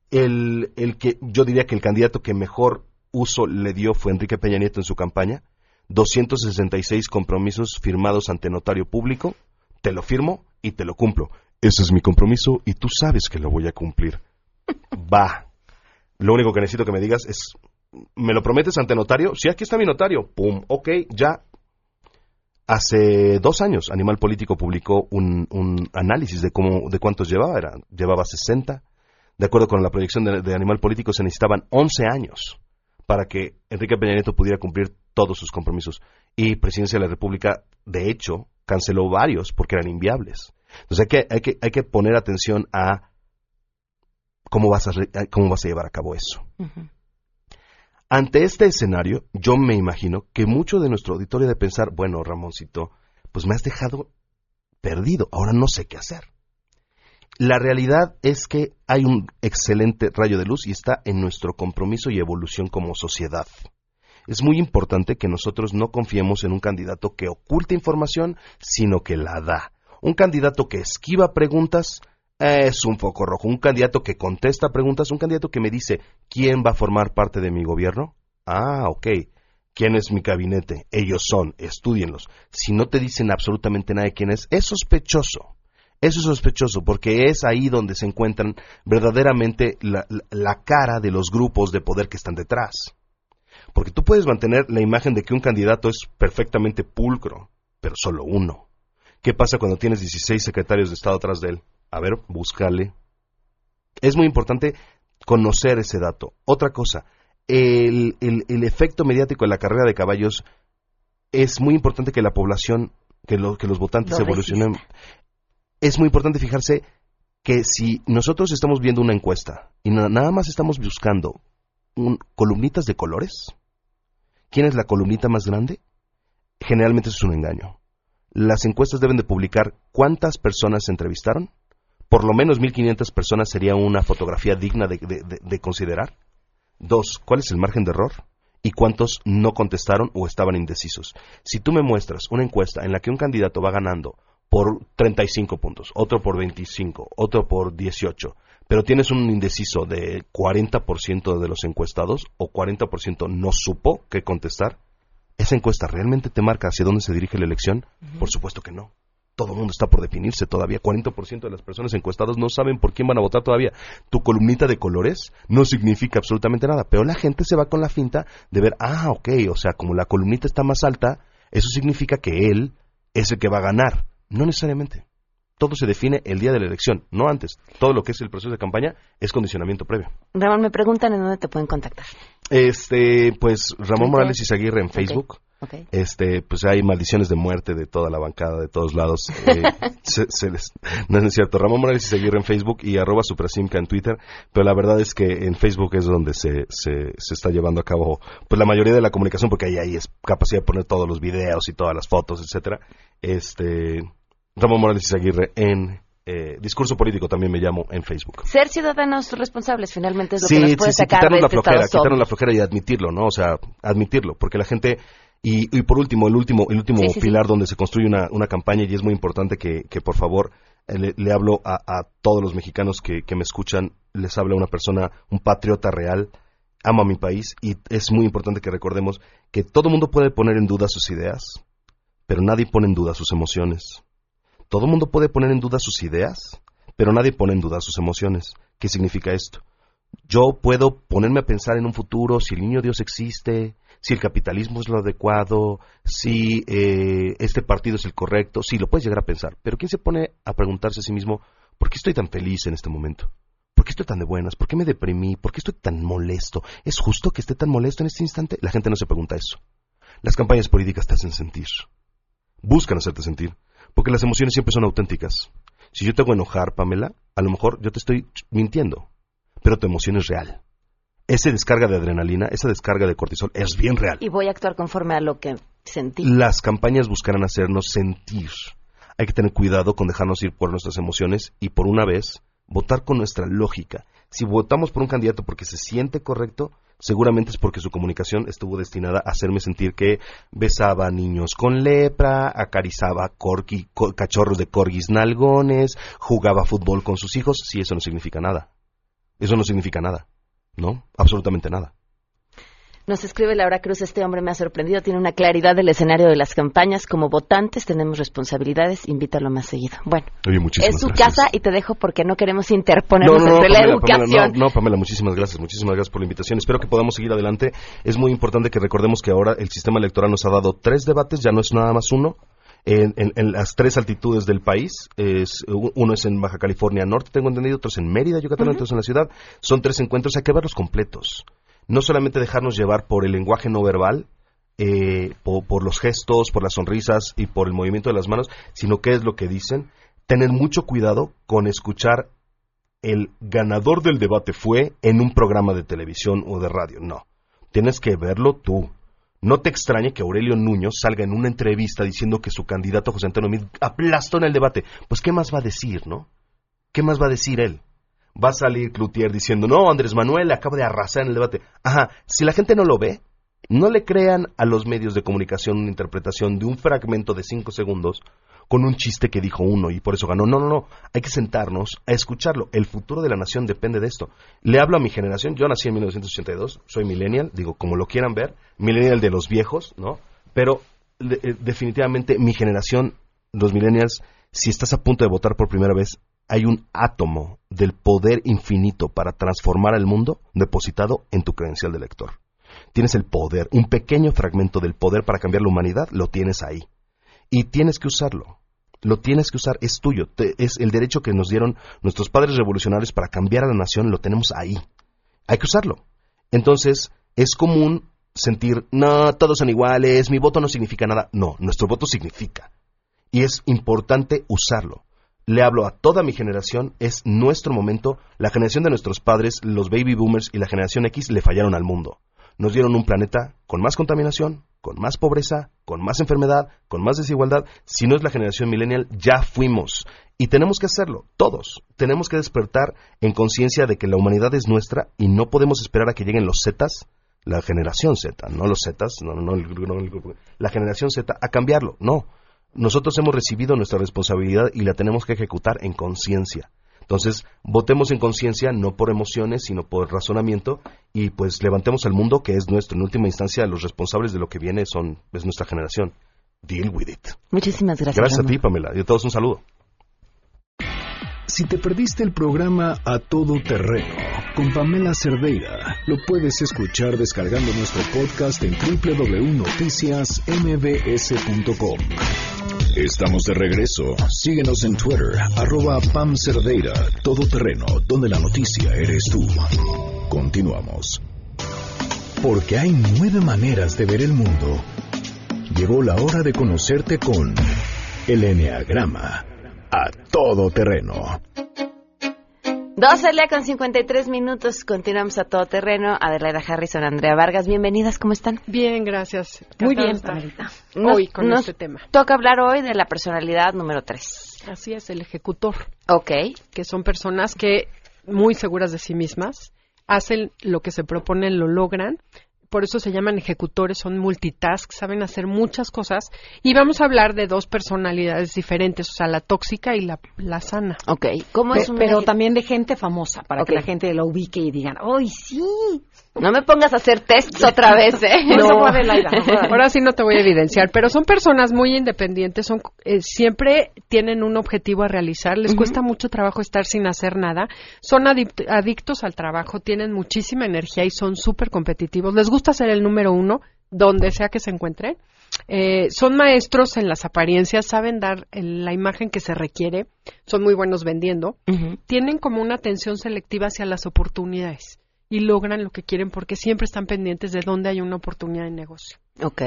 El, el que yo diría que el candidato que mejor uso le dio fue Enrique Peña Nieto en su campaña. 266 compromisos firmados ante notario público. Te lo firmo y te lo cumplo. Ese es mi compromiso y tú sabes que lo voy a cumplir. Va. Lo único que necesito que me digas es, ¿me lo prometes ante notario? Sí, aquí está mi notario. Pum, ok, ya. Hace dos años, Animal Político publicó un, un análisis de cómo, de cuántos llevaba. Era, llevaba 60. De acuerdo con la proyección de, de Animal Político, se necesitaban 11 años para que Enrique Peña Nieto pudiera cumplir todos sus compromisos. Y Presidencia de la República, de hecho, canceló varios porque eran inviables. Entonces hay que, hay que, hay que poner atención a cómo vas a, cómo vas a llevar a cabo eso. Ante este escenario, yo me imagino que mucho de nuestro auditorio de pensar, bueno, Ramoncito, pues me has dejado perdido, ahora no sé qué hacer. La realidad es que hay un excelente rayo de luz y está en nuestro compromiso y evolución como sociedad. Es muy importante que nosotros no confiemos en un candidato que oculta información, sino que la da. Un candidato que esquiva preguntas es un foco rojo. Un candidato que contesta preguntas, un candidato que me dice quién va a formar parte de mi gobierno. Ah, ok. ¿Quién es mi gabinete? Ellos son, estudienlos. Si no te dicen absolutamente nada de quién es, es sospechoso. Eso es sospechoso porque es ahí donde se encuentran verdaderamente la, cara de los grupos de poder que están detrás. Porque tú puedes mantener la imagen de que un candidato es perfectamente pulcro, pero solo uno. ¿Qué pasa cuando tienes 16 secretarios de Estado atrás de él? A ver, búscale. Es muy importante conocer ese dato. Otra cosa, el, el- el efecto mediático de la carrera de caballos es muy importante que la población, que, lo- que los votantes evolucionen. Es muy importante fijarse que si nosotros estamos viendo una encuesta y na- nada más estamos buscando un- columnitas de colores, ¿quién es la columnita más grande? Generalmente eso es un engaño. Las encuestas deben de publicar cuántas personas se entrevistaron. Por lo menos 1.500 personas sería una fotografía digna de- de considerar. Dos, ¿cuál es el margen de error? ¿Y cuántos no contestaron o estaban indecisos? Si tú me muestras una encuesta en la que un candidato va ganando por 35 puntos, otro por 25, otro por 18, pero tienes un indeciso de 40% de los encuestados o 40% no supo qué contestar, ¿esa encuesta realmente te marca hacia dónde se dirige la elección? Por supuesto que no. Todo el mundo está por definirse todavía. 40% de las personas encuestadas no saben por quién van a votar todavía. Tu columnita de colores no significa absolutamente nada, pero la gente se va con la finta de ver, ah, ok, o sea, como la columnita está más alta, eso significa que él es el que va a ganar. No necesariamente. Todo se define el día de la elección, no antes. Todo lo que es el proceso de campaña es condicionamiento previo. Ramón, me preguntan en dónde te pueden contactar. Este, pues Ramón. Morales Izaguirre en Ok, Facebook. Ok. Este, pues hay maldiciones de muerte de toda la bancada, de todos lados. Eh, se- se les- no es cierto. Ramón Morales Izaguirre en Facebook y arroba Suprasimca en Twitter. Pero la verdad es que en Facebook es donde se, se, se está llevando a cabo pues la mayoría de la comunicación porque ahí, ahí es capacidad de poner todos los videos y todas las fotos, etcétera. Este, Ramón Morales Izaguirre en eh, Discurso Político también me llamo en Facebook. Ser ciudadanos responsables finalmente es lo Sí, que nos sí, puede sí, sacar quitarnos de la este flojera, quitarnos la flojera y admitirlo, ¿no? O sea, admitirlo, porque la gente y, y por último, el último, el último Sí, sí, sí. pilar donde se construye una, una campaña y es muy importante que, que por favor eh, le, le hablo a, a todos los mexicanos que, que me escuchan, les habla una persona, un patriota real, ama a mi país y es muy importante que recordemos que todo mundo puede poner en duda sus ideas, pero nadie pone en duda sus emociones. Todo mundo puede poner en duda sus ideas, pero nadie pone en duda sus emociones. ¿Qué significa esto? Yo puedo ponerme a pensar en un futuro, si el niño Dios existe, si el capitalismo es lo adecuado, si eh, este partido es el correcto, sí, lo puedes llegar a pensar, pero ¿quién se pone a preguntarse a sí mismo, ¿por qué estoy tan feliz en este momento? ¿Por qué estoy tan de buenas? ¿Por qué me deprimí? ¿Por qué estoy tan molesto? ¿Es justo que esté tan molesto en este instante? La gente no se pregunta eso. Las campañas políticas te hacen sentir. Buscan hacerte sentir. Porque las emociones siempre son auténticas. Si yo te hago enojar, Pamela, a lo mejor yo te estoy mintiendo. Pero tu emoción es real. Esa descarga de adrenalina, esa descarga de cortisol es bien real. Y voy a actuar conforme a lo que sentí. Las campañas buscarán hacernos sentir. Hay que tener cuidado con dejarnos ir por nuestras emociones y por una vez votar con nuestra lógica. Si votamos por un candidato porque se siente correcto, seguramente es porque su comunicación estuvo destinada a hacerme sentir que besaba a niños con lepra, acariciaba corgi- co- cachorros de corgis nalgones, jugaba fútbol con sus hijos. Sí, eso no significa nada. Eso no significa nada. ¿No? Absolutamente nada. Nos escribe Laura Cruz, este hombre me ha sorprendido, tiene una claridad del escenario de las campañas. Como votantes tenemos responsabilidades, invítalo más seguido. Bueno, Oye, es su gracias. casa y te dejo porque no queremos interponernos entre la educación. Pamela, no, no, Pamela, muchísimas gracias, muchísimas gracias por la invitación. Espero que podamos seguir adelante. Es muy importante que recordemos que ahora el sistema electoral nos ha dado tres debates, ya no es nada más uno. En, en- en las tres altitudes del país, es, uno es en Baja California Norte, tengo entendido, otros en Mérida, Yucatán, otros en la ciudad. Son tres encuentros, hay que verlos completos. No solamente dejarnos llevar por el lenguaje no verbal, eh, po- por, los gestos, por las sonrisas y por el movimiento de las manos, sino qué es lo que dicen. Tener mucho cuidado con escuchar el ganador del debate fue en un programa de televisión o de radio. No, tienes que verlo tú. No te extrañe que Aurelio Nuño salga en una entrevista diciendo que su candidato José Antonio Meade aplastó en el debate. Pues, ¿qué más va a decir, no? ¿Qué más va a decir él? Va a salir Cloutier diciendo, no, Andrés Manuel acaba de arrasar en el debate. Ajá, si la gente no lo ve, no le crean a los medios de comunicación una interpretación de un fragmento de cinco segundos con un chiste que dijo uno y por eso ganó. No, no, no. Hay que sentarnos a escucharlo. El futuro de la nación depende de esto. Le hablo a mi generación. Yo nací en 1982, soy millennial, digo, como lo quieran ver, millennial de los viejos, ¿no? Pero eh, definitivamente mi generación, los millennials, si estás a punto de votar por primera vez, hay un átomo del poder infinito para transformar al mundo depositado en tu credencial de elector. Tienes el poder, un pequeño fragmento del poder para cambiar la humanidad, lo tienes ahí. Y tienes que usarlo. Lo tienes que usar, es tuyo. Te- es el derecho que nos dieron nuestros padres revolucionarios para cambiar a la nación, lo tenemos ahí. Hay que usarlo. Entonces, es común sentir, no, todos son iguales, mi voto no significa nada. No, nuestro voto significa. Y es importante usarlo. Le hablo a toda mi generación, es nuestro momento. La generación de nuestros padres, los baby boomers y la generación X le fallaron al mundo. Nos dieron un planeta con más contaminación, con más pobreza, con más enfermedad, con más desigualdad. Si no es la generación millennial, ya fuimos. Y tenemos que hacerlo, todos. Tenemos que despertar en conciencia de que la humanidad es nuestra y no podemos esperar a que lleguen los Zetas, la generación Z, no los Zetas, no, no, no, la generación Z, a cambiarlo. No. Nosotros hemos recibido nuestra responsabilidad y la tenemos que ejecutar en conciencia. Entonces, votemos en conciencia, no por emociones, sino por razonamiento, y pues levantemos al mundo que es nuestro. En última instancia, los responsables de lo que viene son es nuestra generación. Deal with it. Muchísimas gracias. Gracias a ti, Pamela. Y a todos un saludo. Si te perdiste el programa A Todo Terreno con Pamela Cerdeira, lo puedes escuchar descargando nuestro podcast en www.noticiasmbs.com. Estamos de regreso. Síguenos en Twitter, arroba Pam Cerdeira, Todo Terreno, donde la noticia eres tú. Continuamos. Porque hay nueve maneras de ver el mundo. Llegó la hora de conocerte con el Enneagrama. A todo terreno. 12 del día con 53 minutos. Continuamos a todo terreno. Adelaida Harrison, Andrea Vargas, bienvenidas. ¿Cómo están? Bien, gracias. Muy bien, Pamelita. Hoy con nos este tema. Toca hablar hoy de la personalidad número 3. Así es, el ejecutor. Ok. Que son personas que, muy seguras de sí mismas, hacen lo que se proponen, lo logran. Por eso se llaman ejecutores, son multitask, saben hacer muchas cosas. Y vamos a hablar de dos personalidades diferentes, o sea, la tóxica y la, la sana. Ok. ¿Cómo Pe- es un pero también de gente famosa, para que la gente lo ubique y digan, ¡ay, sí! No me pongas a hacer tests otra vez, ¿eh? No. Ahora sí no te voy a evidenciar, pero son personas muy independientes, son eh, siempre tienen un objetivo a realizar, les cuesta mucho trabajo estar sin hacer nada, son adict- adictos al trabajo, tienen muchísima energía y son súper competitivos, les gusta ser el número uno donde sea que se encuentren. Eh, son maestros en las apariencias, saben dar el- la imagen que se requiere, son muy buenos vendiendo, tienen como una atención selectiva hacia las oportunidades y logran lo que quieren porque siempre están pendientes de dónde hay una oportunidad de negocio. Ok.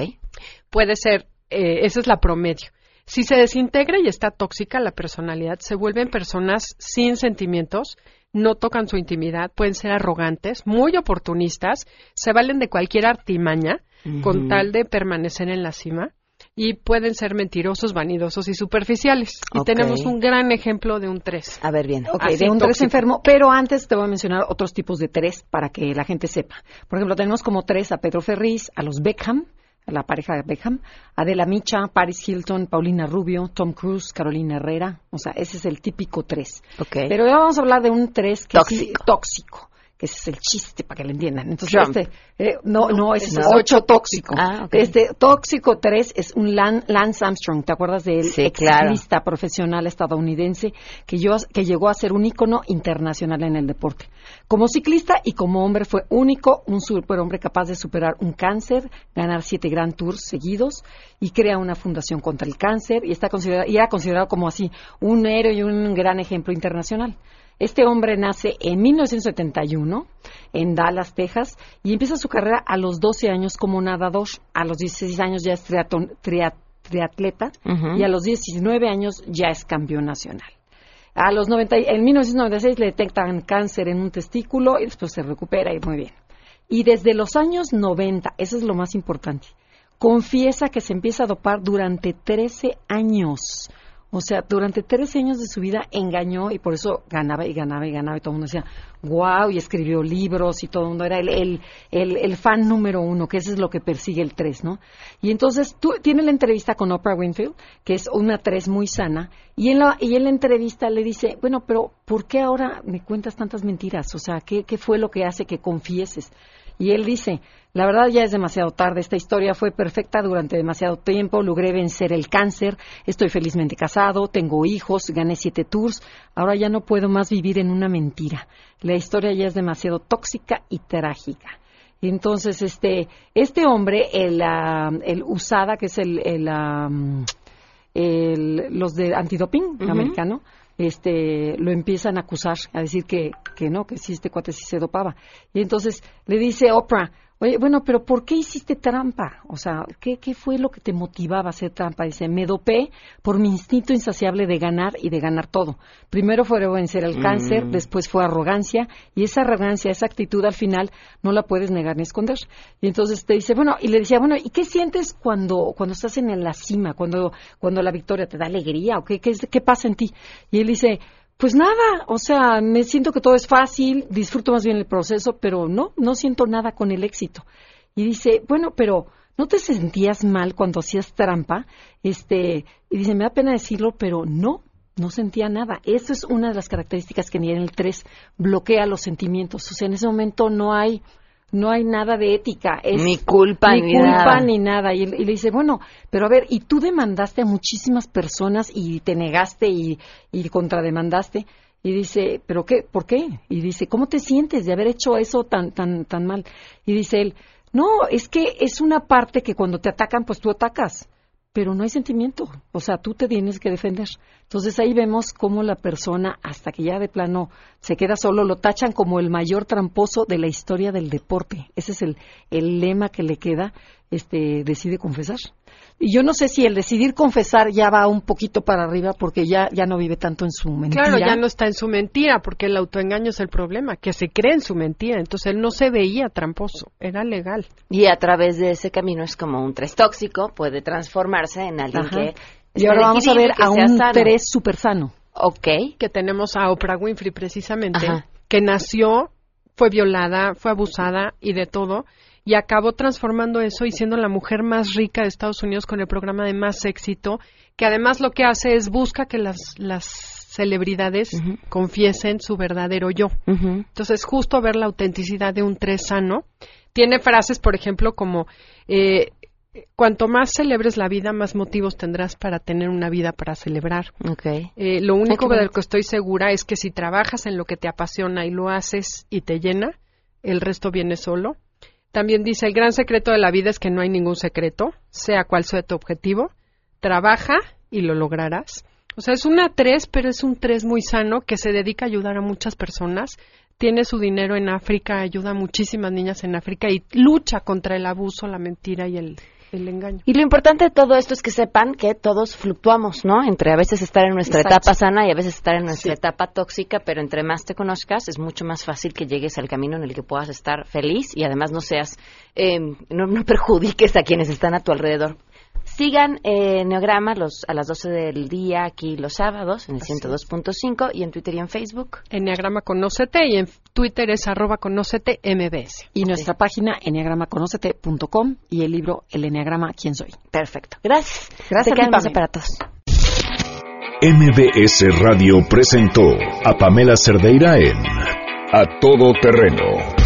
Puede ser, eh, esa es la promedio. Si se desintegra y está tóxica la personalidad, se vuelven personas sin sentimientos, no tocan su intimidad, pueden ser arrogantes, muy oportunistas, se valen de cualquier artimaña con tal de permanecer en la cima y pueden ser mentirosos, vanidosos y superficiales. Y tenemos un gran ejemplo de un 3. A ver, bien. Ok, Así, de un tres tóxico. enfermo, pero antes te voy a mencionar otros tipos de tres para que la gente sepa. Por ejemplo, tenemos como tres a Pedro Ferriz, a los Beckham, a la pareja de Beckham, Adela Micha, Paris Hilton, Paulina Rubio, Tom Cruise, Carolina Herrera. O sea, ese es el típico tres. Ok. Pero ahora vamos a hablar de un tres que sí- Tóxico. tóxico. Que ese es el chiste para que lo entiendan. Entonces, Trump. este, eh, no, no, ese no. es ocho tóxico. Ah. Este tóxico 3 es un Lan- Lance Armstrong, ¿te acuerdas de él? Sí, Ex claro. ciclista profesional estadounidense que, yo- que llegó a ser un ícono internacional en el deporte. Como ciclista y como hombre fue único, un superhombre capaz de superar un cáncer, ganar siete Grand Tours seguidos y crea una fundación contra el cáncer y está considerado y era considerado como así un héroe y un gran ejemplo internacional. Este hombre nace en 1971 en Dallas, Texas, y empieza su carrera a los 12 años como nadador. A los 16 años ya es triatleta Ujú. y a los 19 años ya es campeón nacional. A los 90, y- en 1996 le detectan cáncer en un testículo y después se recupera y muy bien. Y desde los años 90, eso es lo más importante, confiesa que se empieza a dopar durante 13 años. O sea, durante 13 años de su vida engañó y por eso ganaba y ganaba y ganaba y todo el mundo decía, wow, y escribió libros y todo el mundo era el, el, el, el fan número uno, que eso es lo que persigue el 3, ¿no? Y entonces tú, tiene la entrevista con Oprah Winfield, que es una 3 muy sana, y en, la, y en la entrevista le dice, bueno, pero ¿por qué ahora me cuentas tantas mentiras? O sea, ¿qué, qué fue lo que hace que confieses? Y él dice, la verdad ya es demasiado tarde, esta historia fue perfecta durante demasiado tiempo, logré vencer el cáncer, estoy felizmente casado, tengo hijos, gané siete tours, ahora ya no puedo más vivir en una mentira. La historia ya es demasiado tóxica y trágica. Y entonces, este, este hombre, el, ah, el USADA, que es el, el, ah, el- los de antidoping americano, este, lo empiezan a acusar, a decir que, que no, que sí, este cuate sí se dopaba. Y entonces le dice Oprah, oye, bueno, pero ¿por qué hiciste trampa? O sea, ¿qué, qué fue lo que te motivaba a hacer trampa? Dice, me dopé por mi instinto insaciable de ganar y de ganar todo. Primero fue vencer el cáncer, Mm. después fue arrogancia, y esa arrogancia, esa actitud al final no la puedes negar ni esconder. Y entonces te dice, bueno, y le decía, bueno, ¿y qué sientes cuando, cuando estás en la cima, cuando, cuando la victoria te da alegría, o qué, qué, qué pasa en ti? Y él dice, pues nada, o sea, me siento que todo es fácil, disfruto más bien el proceso, pero no, no siento nada con el éxito. Y dice, bueno, pero ¿no te sentías mal cuando hacías trampa? Este, y dice, me da pena decirlo, pero no, no sentía nada. Eso es una de las características que ni en el 3 bloquea los sentimientos. O sea, en ese momento no hay no hay nada de ética. Es Ni culpa, ni, ni culpa nada. ni nada. Y, y le dice, bueno, pero a ver, y tú demandaste a muchísimas personas y te negaste y, y contrademandaste. Y dice, ¿pero qué? ¿Por qué? Y dice, ¿cómo te sientes de haber hecho eso tan, tan, tan mal? Y dice él, no, es que es una parte que cuando te atacan, pues tú atacas, pero no hay sentimiento. O sea, tú te tienes que defender. Entonces ahí vemos cómo la persona, hasta que ya de plano se queda solo, lo tachan como el mayor tramposo de la historia del deporte. Ese es el, el lema que le queda, este, decide confesar. Y yo no sé si el decidir confesar ya va un poquito para arriba porque ya, ya no vive tanto en su mentira. Claro, ya no está en su mentira, porque el autoengaño es el problema, que se cree en su mentira. Entonces él no se veía tramposo, era legal. Y a través de ese camino es como un tres tóxico, puede transformarse en alguien Ajá. que... Y ahora vamos a ver a un tres tres súper sano. Ok. Que tenemos a Oprah Winfrey precisamente, Ajá. que nació, fue violada, fue abusada y de todo, y acabó transformando eso y siendo la mujer más rica de Estados Unidos con el programa de más éxito, que además lo que hace es busca que las, las celebridades confiesen su verdadero yo. Entonces, justo ver la autenticidad de un tres sano. Tiene frases, por ejemplo, como eh, cuanto más celebres la vida, más motivos tendrás para tener una vida para celebrar. Okay. Eh, lo único de lo que estoy segura es que si trabajas en lo que te apasiona y lo haces y te llena, el resto viene solo. También dice, el gran secreto de la vida es que no hay ningún secreto, sea cual sea tu objetivo, trabaja y lo lograrás. O sea, es una tres, pero es un tres muy sano que se dedica a ayudar a muchas personas. Tiene su dinero en África, ayuda a muchísimas niñas en África y lucha contra el abuso, la mentira y el, el engaño. Y lo importante de todo esto es que sepan que todos fluctuamos, ¿no? Entre a veces estar en nuestra Exacto. etapa sana y a veces estar en nuestra etapa tóxica, pero entre más te conozcas es mucho más fácil que llegues al camino en el que puedas estar feliz y además no seas, eh, no, no perjudiques a quienes están a tu alrededor. Sigan eh, Neograma los, a las 12 del día aquí los sábados en el 102.5 y en Twitter y en Facebook. Enneagrama Conócete y en Twitter es arroba conócete MBS. Y nuestra página enneagramaconocete.com y el libro El Enneagrama ¿Quién soy? Perfecto. Gracias. Gracias Te más aparatos. MBS Radio presentó a Pamela Cerdeira en A Todo Terreno.